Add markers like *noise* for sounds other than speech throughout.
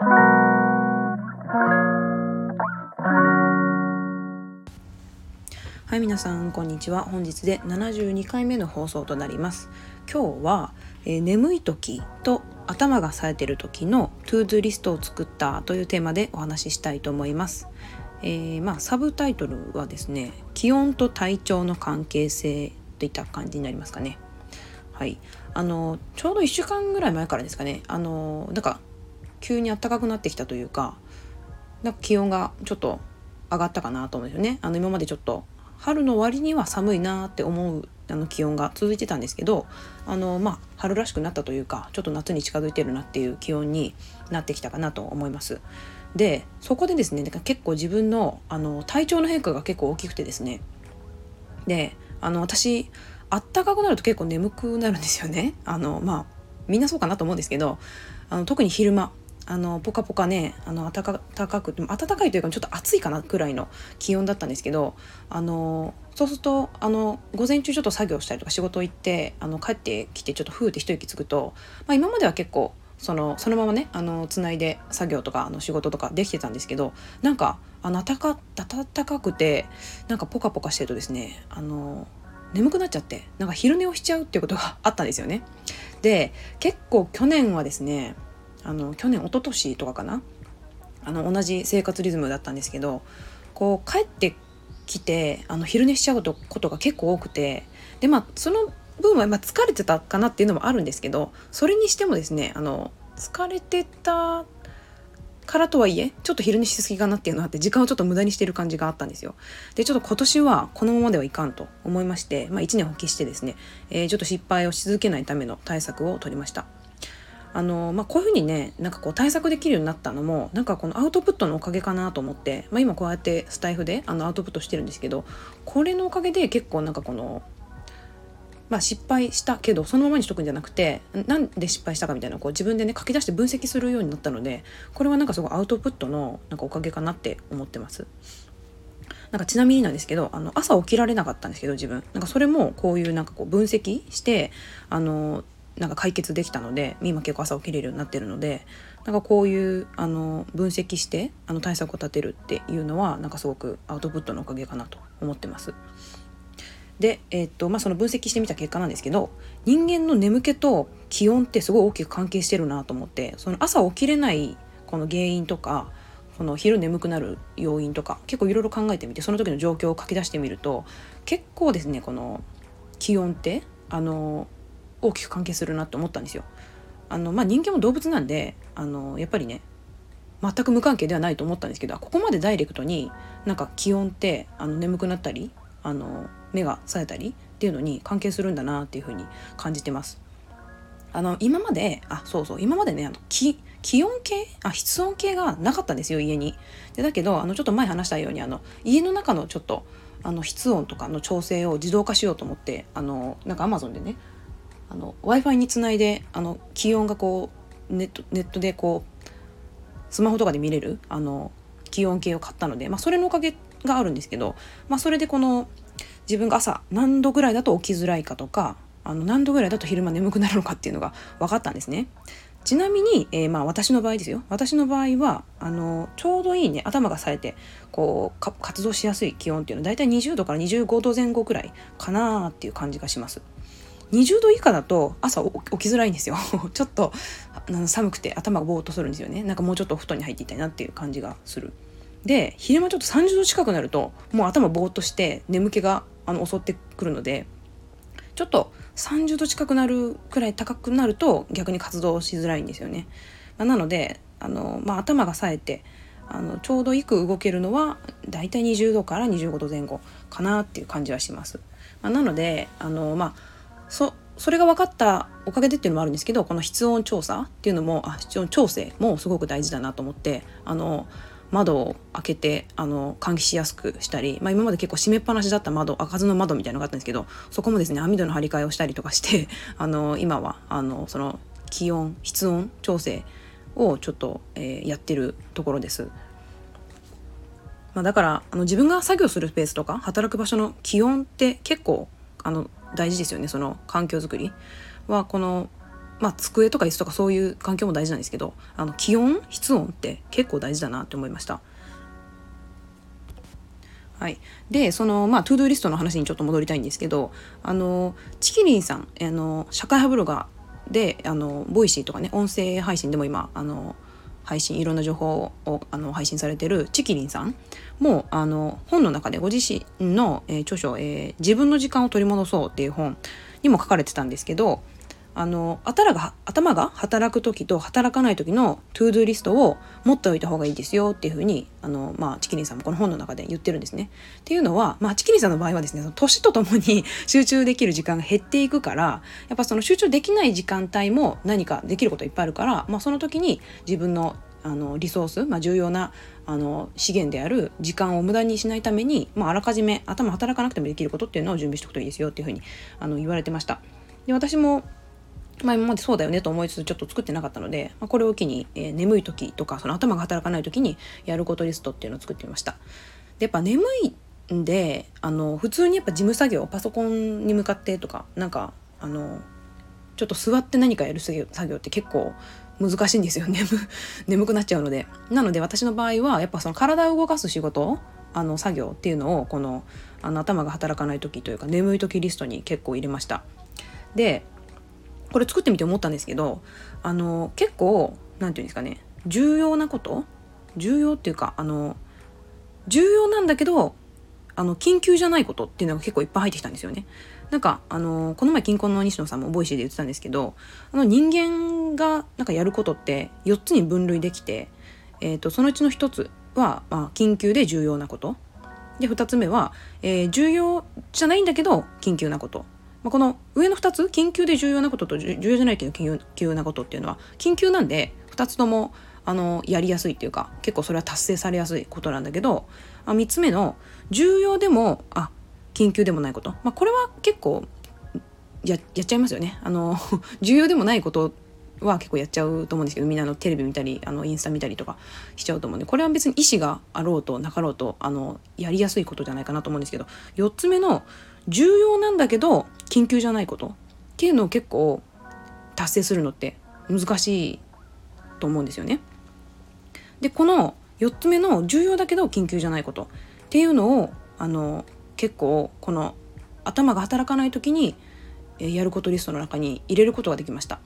はい皆さんこんにちは。本日で72回目の放送となります。今日は、えー、眠い時と頭が冴えてる時の ToDo リストを作ったというテーマでお話ししたいと思います。えー、まあサブタイトルはですね気温と体調の関係性といった感じになりますかね。はい。あのちょうど1週間ぐらい前からですかね。あのなんか急に暖かくなってきたというかなんか気温がちょっと上がったかなと思うんですよねあの今までちょっと春の割には寒いなって思うあの気温が続いてたんですけどあの、まあ、春らしくなったというかちょっと夏に近づいてるなっていう気温になってきたかなと思います。でそこでですね結構自分のあの体調の変化が結構大きくてですねであの私あったかくなると結構眠くなるんですよね。あのまあみんなそうかなと思うんですけどあの特に昼間あのポカポカねあの暖かくて暖かいというかちょっと暑いかなくらいの気温だったんですけどあのそうするとあの午前中ちょっと作業したりとか仕事行ってあの帰ってきてちょっとふーって一息つくと、まあ、今までは結構そのそのままねあのつないで作業とかあの仕事とかできてたんですけどなんかあの暖か暖かくてなんかポカポカしてるとですねあの眠くなっちゃってなんか昼寝をしちゃうっていうことがあったんですよね。で結構去年はですねあの去年一昨年とかかな？あの同じ生活リズムだったんですけどこう帰ってきてあの昼寝しちゃうことが結構多くてでまあその分はま疲れてたかなっていうのもあるんですけどそれにしてもですねあの疲れてたからとはいえちょっと昼寝しすぎかなっていうのがあって時間をちょっと無駄にしてる感じがあったんですよ。でちょっと今年はこのままではいかんと思いまして、まあ、1年発起してですね、えー、ちょっと失敗をし続けないための対策を取りました。あのまあ、こういうふうにねなんかこう対策できるようになったのもなんかこのアウトプットのおかげかなと思って、まあ、今こうやってスタイフであのアウトプットしてるんですけどこれのおかげで結構なんかこの、まあ、失敗したけどそのままにしとくんじゃなくてなんで失敗したかみたいなこう自分でね書き出して分析するようになったのでこれはなんかすごいアウトプットのなんかおかげかなって思ってます。なんかちなみになんですけどあの朝起きられなかったんですけど自分なんかそれもこういうなんかこう分析してあのなんか解決できたので今結構朝起きれるようになってるのでなんかこういうあの分析してあの対策を立てるっていうのはなんかすごくアウトプットのおかげかなと思ってます。で、えー、っとまあ、その分析してみた結果なんですけど人間の眠気と気温ってすごい大きく関係してるなと思ってその朝起きれないこの原因とかこの昼眠くなる要因とか結構いろいろ考えてみてその時の状況を書き出してみると結構ですねこの気温ってあの大きく関係するなって思ったんですよ。あのまあ、人間も動物なんであのやっぱりね全く無関係ではないと思ったんですけどここまでダイレクトになんか気温ってあの眠くなったりあの目が冴えたりっていうのに関係するんだなっていうふうに感じてます。あの今まであそうそう今までねあの気気温計あ室温計がなかったんですよ家に。でだけどあのちょっと前話したようにあの家の中のちょっとあの室温とかの調整を自動化しようと思ってあのなんかアマゾンでね w i f i につないであの気温がこうネットネットでこうスマホとかで見れるあの気温計を買ったので、まあ、それのおかげがあるんですけど、まあ、それでこの自分が朝何度ぐらいだと起きづらいかとかあの何度ぐらいだと昼間眠くなるのかっていうのが分かったんですね。ちなみに、えー、まあ私の場合ですよ私の場合はあのちょうどいいね頭が冴えてこう活動しやすい気温っていうのは大体20度から25度前後くらいかなっていう感じがします。20度以下だと朝起きづらいんですよ。*laughs* ちょっと寒くて頭がぼーっとするんですよね。なんかもうちょっとお布団に入っていたいなっていう感じがする。で昼間ちょっと30度近くなるともう頭ぼーっとして眠気があの襲ってくるのでちょっと30度近くなるくらい高くなると逆に活動しづらいんですよね、まあ、なのであの、まあ、頭が冴えてあのちょうどいく動けるのはだいたい20度から25度前後かなっていう感じはします、まあ、なのであのまあそそれが分かったおかげでっていうのもあるんですけどこの室温調査っていうのもあ室温調整もすごく大事だなと思ってあの窓を開けてあの換気しやすくしたり、まあ、今まで結構閉めっぱなしだった窓開かずの窓みたいなのがあったんですけどそこもですね網戸の張り替えをしたりとかして *laughs* あの今はあのその気温室温調整をちょっと、えー、やってるところです。まあ、だからあの自分が作業するスペースとか働く場所の気温って結構あの大事ですよねその環境づくりはこのまあ、机とか椅子とかそういう環境も大事なんですけどあの気温室温って結構大事だなって思いました。はい、でそのまあ ToDo リストの話にちょっと戻りたいんですけどあのちきりんさんあの社会派ブロガーであの Voicy とかね音声配信でも今あの配信いろんな情報をあの配信されてるちきりんさんもあの本の中でご自身の、えー、著書、えー「自分の時間を取り戻そう」っていう本にも書かれてたんですけどあの頭が頭が働く時と働かない時の ToDo リストを持っておいた方がいいですよっていうふうにあの、まあ、ちきりんさんもこの本の中で言ってるんですね。っていうのは、まあ、ちきりんさんの場合はですね年とともに *laughs* 集中できる時間が減っていくからやっぱその集中できない時間帯も何かできることいっぱいあるから、まあ、その時に自分のあのリソース、まあ、重要なあの資源である時間を無駄にしないために、まあ、あらかじめ頭働かなくてもできることっていうのを準備しておくといいですよっていうふうにあの言われてました。で私もまあ、今までそうだよねと思いつつちょっと作ってなかったので、まあ、これを機に、えー、眠い時とかその頭が働かない時にやることリストっていうのを作ってみました。でやっぱ眠いんであの普通にやっぱ事務作業パソコンに向かってとかなんかあのちょっと座って何かやる作業作業って結構難しいんですよ。眠 *laughs* 眠くなっちゃうので。なので私の場合はやっぱその体を動かす仕事あの作業っていうのをこのあの頭が働かない時というか眠い時リストに結構入れました。でこれ作ってみて思ったんですけどあの結構何て言うんですかね重要なこと重要っていうかあの重要なんだけどあの緊急じゃないことっていうのが結構いっぱい入ってきたんですよね。なんかあのこの前キンコンの西野さんも Voicy で言ってたんですけどあの人間がなんかやることって4つに分類できて、えーと、そのうちの1つは、まあ、緊急で重要なことで2つ目は、えー、重要じゃないんだけど緊急なことまあ、この上の2つ緊急で重要なことと重要じゃないけど緊急なことっていうのは緊急なんで2つともあのやりやすいっていうか結構それは達成されやすいことなんだけどあ3つ目の重要でもあ緊急でもないこと、まあ、これは結構やっちゃいますよねあの *laughs* 重要でもないことは結構やっちゃうと思うんですけどみんなのテレビ見たりあのインスタ見たりとかしちゃうと思うんでこれは別に意思があろうとなかろうとあのやりやすいことじゃないかなと思うんですけど4つ目の重要なんだけど緊急じゃないことっていうのを結構達成するのって難しいと思うんですよね。でこの4つ目の重要だけど緊急じゃないことっていうのをあの結構この頭が働かない時にやることリストの中に入れることができました。っ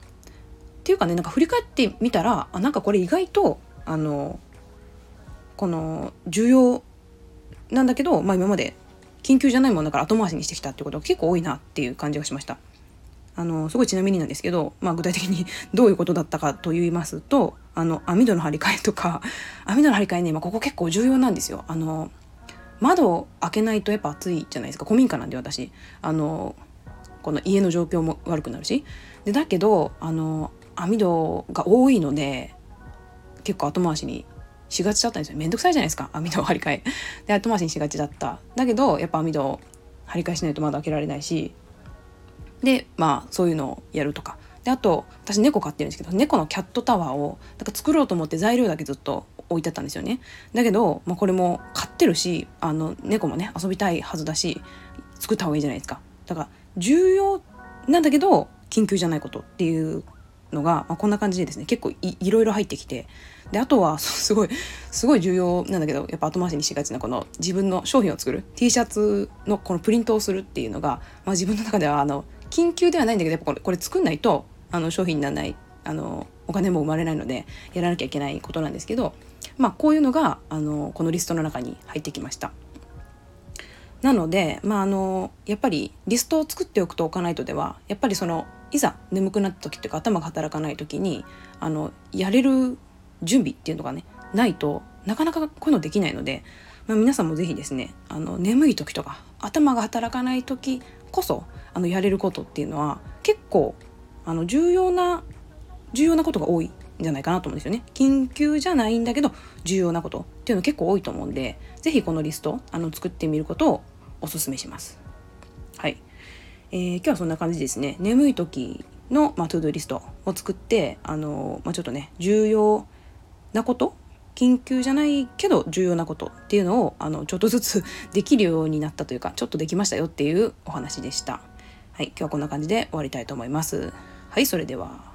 ていうかねなんか振り返ってみたらあなんかこれ意外とあのこの重要なんだけど、まあ、今まで緊急じゃないものだから後回しにしてきたってことが結構多いなっていう感じがしました。あのすごいちなみになんですけど、まあ、具体的にどういうことだったかと言いますとあの網戸の張り替えとか *laughs* 網戸の張り替えね、まあ、ここ結構重要なんですよ。あの窓を開けないとやっぱ暑いじゃないですか。古民家なんで私。あのこの家の状況も悪くなるし。でだけどあの網戸が多いので結構後回しにしがちだったんですよ。めんどくさいじゃないですか。網戸を張り替え。で後回しにしがちだった。だけどやっぱ網戸を張り替えしないと窓開けられないし。でまあそういうのをやるとか。であと私猫飼ってるんですけど猫のキャットタワーをなんか作ろうと思って材料だけずっと置いてあったんですよね。だけど、まあ、これも飼ってるしあの猫もね遊びたいはずだし作った方がいいじゃないですか。だから重要なんだけど緊急じゃないことっていうのが、まあ、こんな感じでですね結構いろいろ入ってきて。であとはすごいすごい重要なんだけどやっぱ後回しにしがちなこの自分の商品を作る T シャツのこのプリントをするっていうのが、まあ、自分の中ではあの緊急ではないんだけどやっぱこれこれ作んないとあの商品にならないあのお金も生まれないのでやらなきゃいけないことなんですけど、まあ、こういうのがあのこのリストの中に入ってきました。なので、まあ、あのやっぱりリストを作っておくとおかないとではやっぱりそのいざ眠くなった時っていうか頭が働かない時にあのやれる準備っていうのがねないとなかなかこういうのできないので、まあ、皆さんも是非ですねあの眠い時とか頭が働かない時こそあのやれることっていうのは結構あの重要な重要なことが多いんじゃないかなと思うんですよね。緊急じゃないんだけど重要なことっていうの結構多いと思うんで是非このリストあの作ってみることをおすすめします。はい。えー、今日はそんな感じですね眠い時の、まあ、トゥードゥリストを作ってあの、まあ、ちょっとね重要なこと緊急じゃないけど重要なことっていうのをあのちょっとずつ *laughs* できるようになったというかちょっとできましたよっていうお話でした。はい、今日はこんな感じで終わりたいと思います。はい、それでは。